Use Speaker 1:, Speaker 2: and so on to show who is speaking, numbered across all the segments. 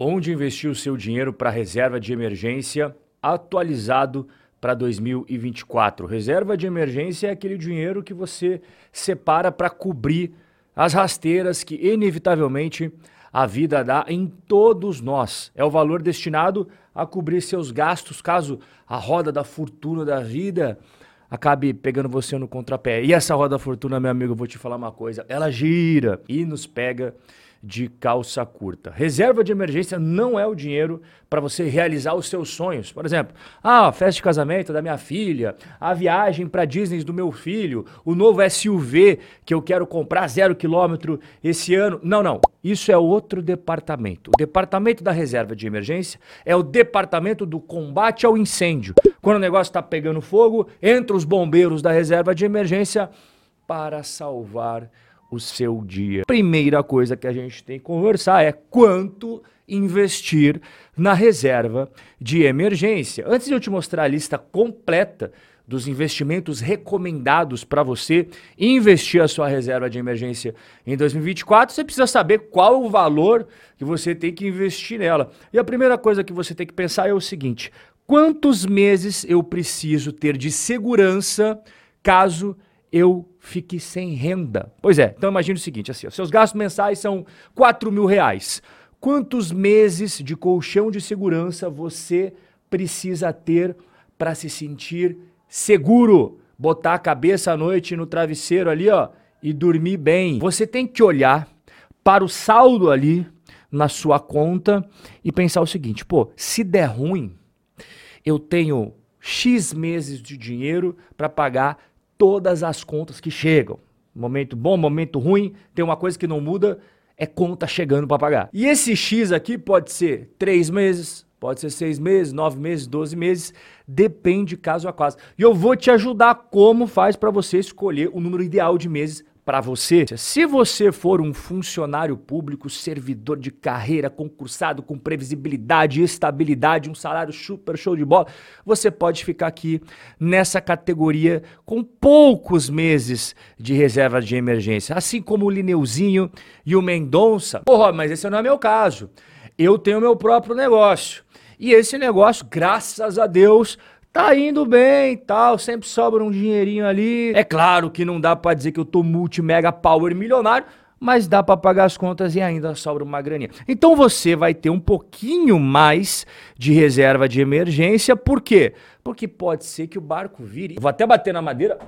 Speaker 1: Onde investir o seu dinheiro para reserva de emergência atualizado para 2024? Reserva de emergência é aquele dinheiro que você separa para cobrir as rasteiras que inevitavelmente a vida dá em todos nós. É o valor destinado a cobrir seus gastos caso a roda da fortuna da vida acabe pegando você no contrapé. E essa roda da fortuna, meu amigo, eu vou te falar uma coisa, ela gira e nos pega de calça curta. Reserva de emergência não é o dinheiro para você realizar os seus sonhos. Por exemplo, ah, a festa de casamento da minha filha, a viagem para Disney do meu filho, o novo SUV que eu quero comprar zero quilômetro esse ano. Não, não. Isso é outro departamento. O departamento da reserva de emergência é o departamento do combate ao incêndio. Quando o negócio está pegando fogo, entra os bombeiros da reserva de emergência para salvar o seu dia. Primeira coisa que a gente tem que conversar é quanto investir na reserva de emergência. Antes de eu te mostrar a lista completa dos investimentos recomendados para você investir a sua reserva de emergência em 2024, você precisa saber qual o valor que você tem que investir nela. E a primeira coisa que você tem que pensar é o seguinte: quantos meses eu preciso ter de segurança caso eu fique sem renda. Pois é, então imagine o seguinte, assim, ó, seus gastos mensais são 4 mil reais. Quantos meses de colchão de segurança você precisa ter para se sentir seguro? Botar a cabeça à noite no travesseiro ali, ó, e dormir bem. Você tem que olhar para o saldo ali na sua conta e pensar o seguinte, pô, se der ruim, eu tenho X meses de dinheiro para pagar todas as contas que chegam. Momento bom, momento ruim, tem uma coisa que não muda, é conta chegando para pagar. E esse X aqui pode ser três meses, pode ser seis meses, nove meses, doze meses, depende caso a caso. E eu vou te ajudar como faz para você escolher o número ideal de meses para você. Se você for um funcionário público, servidor de carreira, concursado com previsibilidade, estabilidade, um salário super show de bola, você pode ficar aqui nessa categoria com poucos meses de reserva de emergência, assim como o Lineuzinho e o Mendonça. Porra, mas esse não é meu caso. Eu tenho meu próprio negócio. E esse negócio, graças a Deus, tá indo bem tal, sempre sobra um dinheirinho ali. É claro que não dá para dizer que eu tô multi mega power milionário, mas dá para pagar as contas e ainda sobra uma graninha. Então você vai ter um pouquinho mais de reserva de emergência, por quê? Porque pode ser que o barco vire. Vou até bater na madeira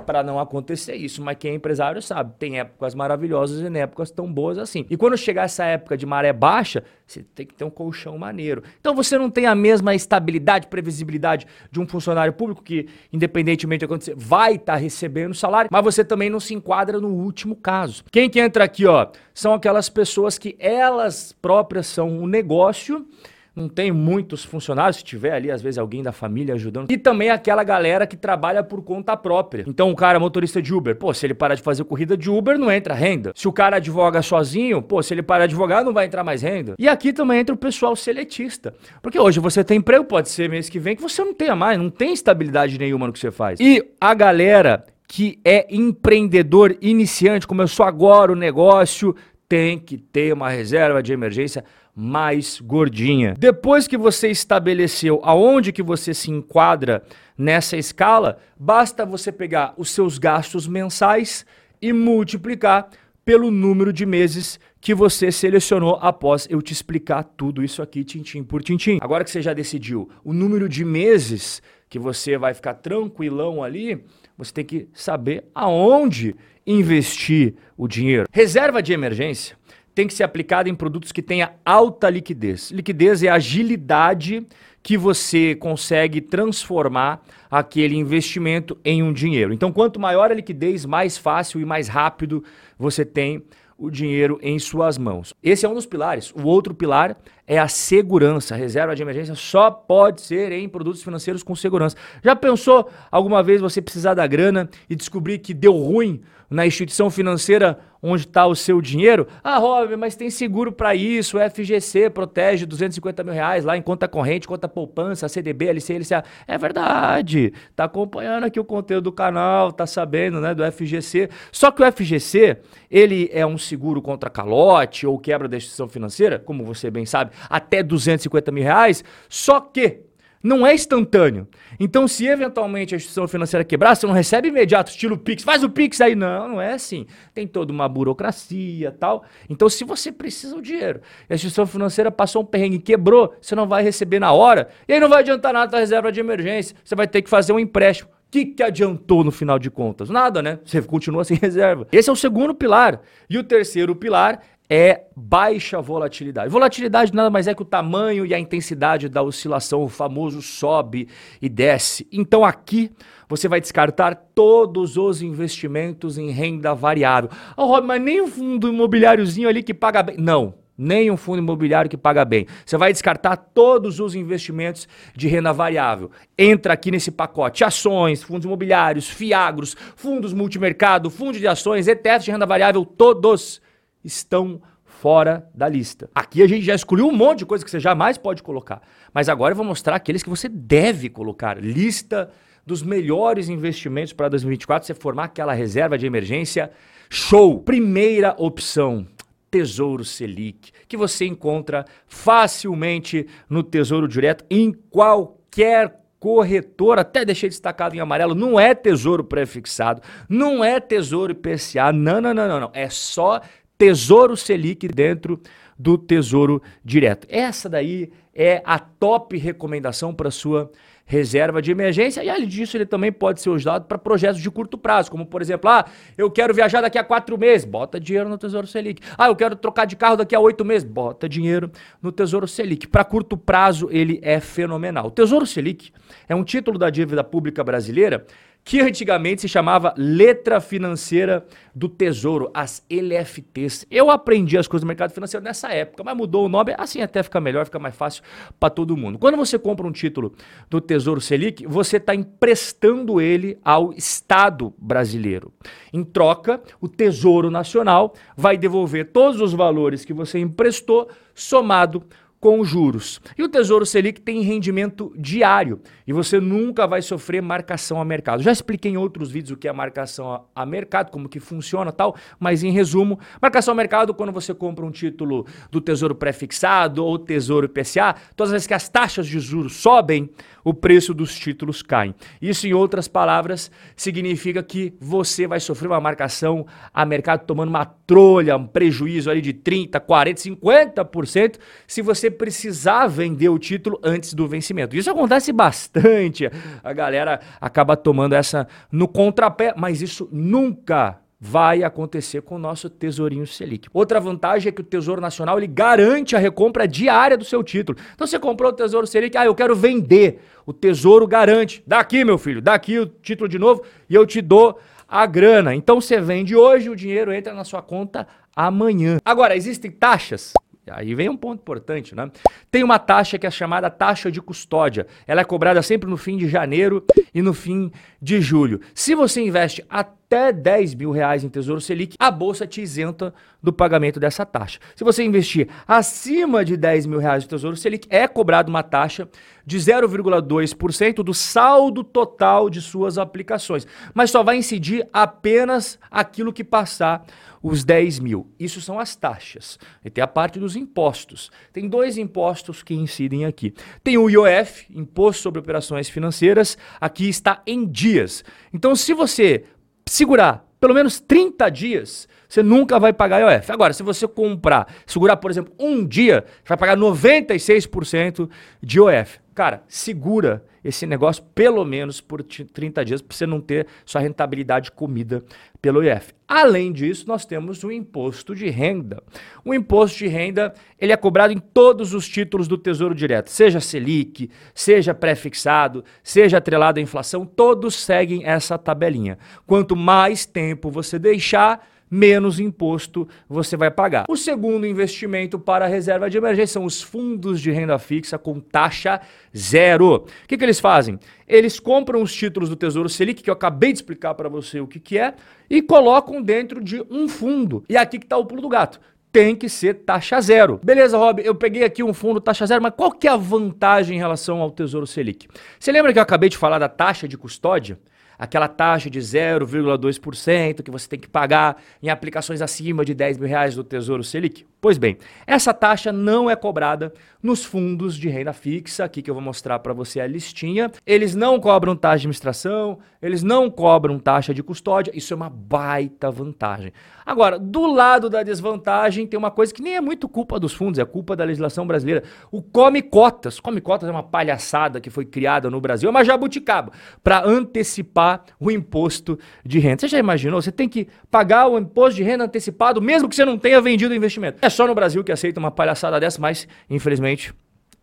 Speaker 1: para não acontecer isso. Mas quem é empresário sabe, tem épocas maravilhosas e épocas tão boas assim. E quando chegar essa época de maré baixa, você tem que ter um colchão maneiro. Então você não tem a mesma estabilidade, previsibilidade de um funcionário público que, independentemente do que acontecer, vai estar tá recebendo salário, mas você também não se enquadra no último caso. Quem que entra aqui, ó, são aquelas pessoas que elas próprias são um negócio não tem muitos funcionários, se tiver ali, às vezes, alguém da família ajudando. E também aquela galera que trabalha por conta própria. Então, o cara é motorista de Uber, pô, se ele parar de fazer corrida de Uber, não entra renda. Se o cara advoga sozinho, pô, se ele parar de advogar, não vai entrar mais renda. E aqui também entra o pessoal seletista. Porque hoje você tem emprego, pode ser mês que vem, que você não tenha mais, não tem estabilidade nenhuma no que você faz. E a galera que é empreendedor iniciante, começou agora o negócio, tem que ter uma reserva de emergência mais gordinha. Depois que você estabeleceu aonde que você se enquadra nessa escala, basta você pegar os seus gastos mensais e multiplicar pelo número de meses que você selecionou após eu te explicar tudo isso aqui, tintim por tintim. Agora que você já decidiu o número de meses que você vai ficar tranquilão ali, você tem que saber aonde investir o dinheiro. Reserva de emergência tem que ser aplicada em produtos que tenha alta liquidez. Liquidez é a agilidade que você consegue transformar aquele investimento em um dinheiro. Então, quanto maior a liquidez, mais fácil e mais rápido você tem o dinheiro em suas mãos. Esse é um dos pilares. O outro pilar é a segurança. A reserva de emergência só pode ser em produtos financeiros com segurança. Já pensou alguma vez você precisar da grana e descobrir que deu ruim na instituição financeira onde está o seu dinheiro. Ah, Robin, mas tem seguro para isso, o FGC protege 250 mil reais lá em conta corrente, conta poupança, CDB, LC, LCA. É verdade, tá acompanhando aqui o conteúdo do canal, tá sabendo, né, do FGC. Só que o FGC, ele é um seguro contra calote ou quebra da instituição financeira, como você bem sabe, até 250 mil reais, só que não é instantâneo. Então, se eventualmente a instituição financeira quebrar, você não recebe imediato, estilo Pix, faz o Pix aí. Não, não é assim. Tem toda uma burocracia tal. Então, se você precisa do dinheiro a instituição financeira passou um perrengue quebrou, você não vai receber na hora. E aí não vai adiantar nada da reserva de emergência. Você vai ter que fazer um empréstimo. O que, que adiantou no final de contas? Nada, né? Você continua sem reserva. Esse é o segundo pilar. E o terceiro pilar é baixa volatilidade. Volatilidade nada mais é que o tamanho e a intensidade da oscilação, o famoso sobe e desce. Então aqui você vai descartar todos os investimentos em renda variável. Oh, Rob, mas nem um fundo imobiliáriozinho ali que paga bem. Não, nem um fundo imobiliário que paga bem. Você vai descartar todos os investimentos de renda variável. Entra aqui nesse pacote: ações, fundos imobiliários, fiagros, fundos multimercado, fundos de ações, ETFs de renda variável, todos estão fora da lista. Aqui a gente já excluiu um monte de coisa que você jamais pode colocar. Mas agora eu vou mostrar aqueles que você deve colocar. Lista dos melhores investimentos para 2024, você formar aquela reserva de emergência. Show! Primeira opção, Tesouro Selic, que você encontra facilmente no Tesouro Direto em qualquer corretor, até deixei destacado em amarelo, não é tesouro prefixado, não é tesouro IPCA, não, não, não, não, não. É só Tesouro Selic dentro do Tesouro Direto. Essa daí é a top recomendação para sua reserva de emergência e além disso ele também pode ser usado para projetos de curto prazo, como por exemplo, ah, eu quero viajar daqui a quatro meses, bota dinheiro no Tesouro Selic. Ah, eu quero trocar de carro daqui a oito meses, bota dinheiro no Tesouro Selic. Para curto prazo ele é fenomenal. O Tesouro Selic é um título da dívida pública brasileira que antigamente se chamava Letra Financeira do Tesouro, as LFTs. Eu aprendi as coisas do mercado financeiro nessa época, mas mudou o nome, assim até fica melhor, fica mais fácil para todo mundo. Quando você compra um título do Tesouro Selic, você está emprestando ele ao Estado brasileiro. Em troca, o Tesouro Nacional vai devolver todos os valores que você emprestou, somado com juros. E o Tesouro Selic tem rendimento diário e você nunca vai sofrer marcação a mercado. Já expliquei em outros vídeos o que é marcação a, mercado, como que funciona tal, mas em resumo, marcação a mercado quando você compra um título do Tesouro prefixado ou Tesouro IPCA, todas as vezes que as taxas de juros sobem, o preço dos títulos cai. Isso, em outras palavras, significa que você vai sofrer uma marcação a mercado tomando uma trolha, um prejuízo ali de 30, 40, 50% se você precisar vender o título antes do vencimento. Isso acontece bastante. A galera acaba tomando essa no contrapé, mas isso nunca vai acontecer com o nosso tesourinho Selic. Outra vantagem é que o Tesouro Nacional ele garante a recompra diária do seu título. Então você comprou o Tesouro Selic, ah, eu quero vender. O Tesouro garante. Daqui, meu filho, daqui o título de novo e eu te dou a grana. Então você vende hoje, o dinheiro entra na sua conta amanhã. Agora, existem taxas Aí vem um ponto importante, né? Tem uma taxa que é chamada taxa de custódia. Ela é cobrada sempre no fim de janeiro e no fim de julho. Se você investe até 10 mil reais em Tesouro Selic, a Bolsa te isenta do pagamento dessa taxa. Se você investir acima de 10 mil reais em Tesouro Selic, é cobrada uma taxa de 0,2% do saldo total de suas aplicações. Mas só vai incidir apenas aquilo que passar os 10 mil. Isso são as taxas. E tem a parte dos impostos. Tem dois impostos que incidem aqui. Tem o IOF, Imposto sobre Operações Financeiras, aqui está em dias. Então, se você segurar pelo menos 30 dias, você nunca vai pagar IOF. Agora, se você comprar, segurar, por exemplo, um dia, você vai pagar 96% de IOF. Cara, segura esse negócio pelo menos por 30 dias para você não ter sua rentabilidade comida pelo IF. Além disso, nós temos o imposto de renda. O imposto de renda, ele é cobrado em todos os títulos do Tesouro Direto, seja Selic, seja pré-fixado, seja atrelado à inflação, todos seguem essa tabelinha. Quanto mais tempo você deixar, menos imposto você vai pagar. O segundo investimento para a reserva de emergência são os fundos de renda fixa com taxa zero. O que, que eles fazem? Eles compram os títulos do Tesouro Selic, que eu acabei de explicar para você o que, que é, e colocam dentro de um fundo. E aqui que está o pulo do gato tem que ser taxa zero. Beleza, Rob, eu peguei aqui um fundo taxa zero, mas qual que é a vantagem em relação ao Tesouro Selic? Você lembra que eu acabei de falar da taxa de custódia? Aquela taxa de 0,2% que você tem que pagar em aplicações acima de 10 mil reais do Tesouro Selic? Pois bem, essa taxa não é cobrada nos fundos de renda fixa, aqui que eu vou mostrar para você a listinha. Eles não cobram taxa de administração, eles não cobram taxa de custódia, isso é uma baita vantagem. Agora, do lado da desvantagem, tem uma coisa que nem é muito culpa dos fundos, é culpa da legislação brasileira. O Come Cotas. Come Cotas é uma palhaçada que foi criada no Brasil, é uma jabuticaba, para antecipar o imposto de renda. Você já imaginou? Você tem que pagar o imposto de renda antecipado, mesmo que você não tenha vendido o investimento. É só no Brasil que aceita uma palhaçada dessa, mas infelizmente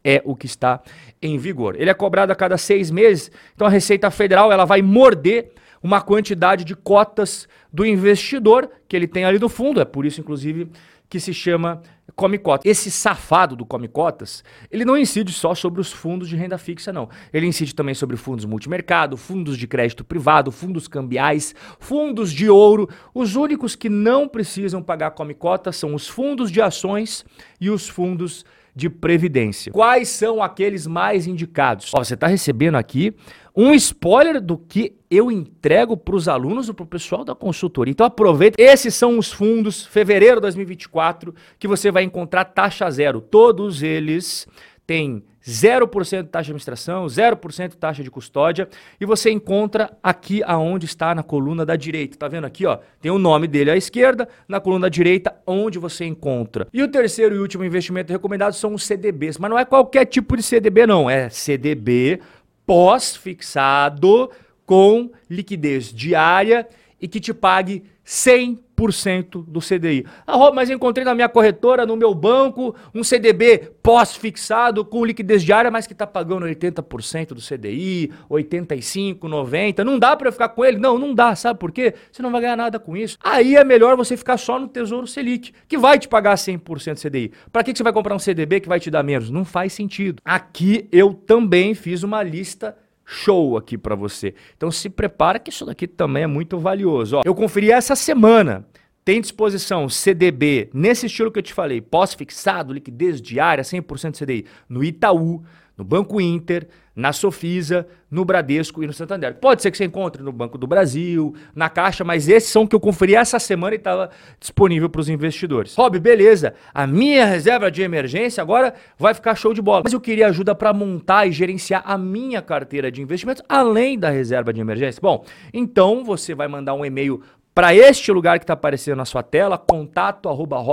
Speaker 1: é o que está em vigor. Ele é cobrado a cada seis meses, então a Receita Federal ela vai morder uma quantidade de cotas do investidor que ele tem ali no fundo. É por isso, inclusive, que se chama Come Cotas. Esse safado do Come Cotas, ele não incide só sobre os fundos de renda fixa, não. Ele incide também sobre fundos multimercado, fundos de crédito privado, fundos cambiais, fundos de ouro. Os únicos que não precisam pagar Come Cotas são os fundos de ações e os fundos de previdência. Quais são aqueles mais indicados? Ó, você está recebendo aqui um spoiler do que eu entrego para os alunos e para o pessoal da consultoria. Então aproveita. Esses são os fundos, fevereiro de 2024, que você vai encontrar taxa zero. Todos eles têm 0% de taxa de administração, 0% de taxa de custódia, e você encontra aqui aonde está na coluna da direita. Tá vendo aqui, ó? Tem o nome dele à esquerda, na coluna direita, onde você encontra. E o terceiro e último investimento recomendado são os CDBs, mas não é qualquer tipo de CDB não, é CDB pós-fixado com liquidez diária e que te pague 100% do CDI. Ah, mas encontrei na minha corretora, no meu banco, um CDB pós-fixado com liquidez diária, mas que está pagando 80% do CDI, 85%, 90%. Não dá para ficar com ele? Não, não dá. Sabe por quê? Você não vai ganhar nada com isso. Aí é melhor você ficar só no Tesouro Selic, que vai te pagar 100% do CDI. Para que, que você vai comprar um CDB que vai te dar menos? Não faz sentido. Aqui eu também fiz uma lista show aqui para você. Então se prepara que isso daqui também é muito valioso. Ó, eu conferi essa semana. Tem disposição CDB nesse estilo que eu te falei, pós-fixado, liquidez diária, 100% CDI, no Itaú, no Banco Inter, na Sofisa, no Bradesco e no Santander. Pode ser que você encontre no Banco do Brasil, na Caixa, mas esses são que eu conferi essa semana e estava disponível para os investidores. Rob, beleza. A minha reserva de emergência agora vai ficar show de bola. Mas eu queria ajuda para montar e gerenciar a minha carteira de investimentos além da reserva de emergência. Bom, então você vai mandar um e-mail para este lugar que está aparecendo na sua tela, contato arroba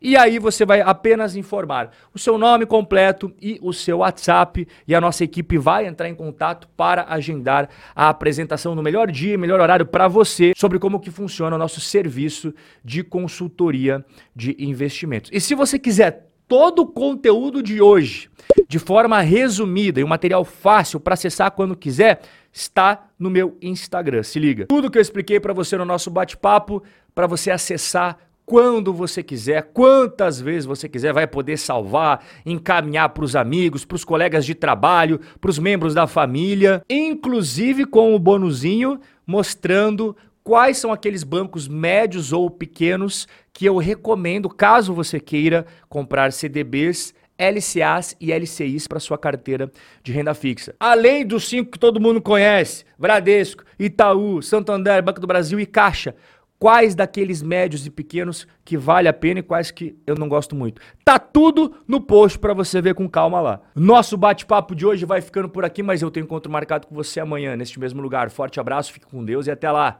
Speaker 1: e aí você vai apenas informar o seu nome completo e o seu WhatsApp e a nossa equipe vai entrar em contato para agendar a apresentação no melhor dia, melhor horário para você sobre como que funciona o nosso serviço de consultoria de investimentos. E se você quiser todo o conteúdo de hoje de forma resumida e um material fácil para acessar quando quiser, está no meu Instagram. Se liga. Tudo que eu expliquei para você no nosso bate-papo, para você acessar quando você quiser, quantas vezes você quiser, vai poder salvar, encaminhar para os amigos, para os colegas de trabalho, para os membros da família, inclusive com o bonuzinho mostrando quais são aqueles bancos médios ou pequenos que eu recomendo caso você queira comprar CDBs LCAs e LCIs para sua carteira de renda fixa. Além dos cinco que todo mundo conhece: Bradesco, Itaú, Santander, Banco do Brasil e Caixa. Quais daqueles médios e pequenos que vale a pena e quais que eu não gosto muito? Tá tudo no post para você ver com calma lá. Nosso bate-papo de hoje vai ficando por aqui, mas eu tenho encontro marcado com você amanhã neste mesmo lugar. Forte abraço, fique com Deus e até lá.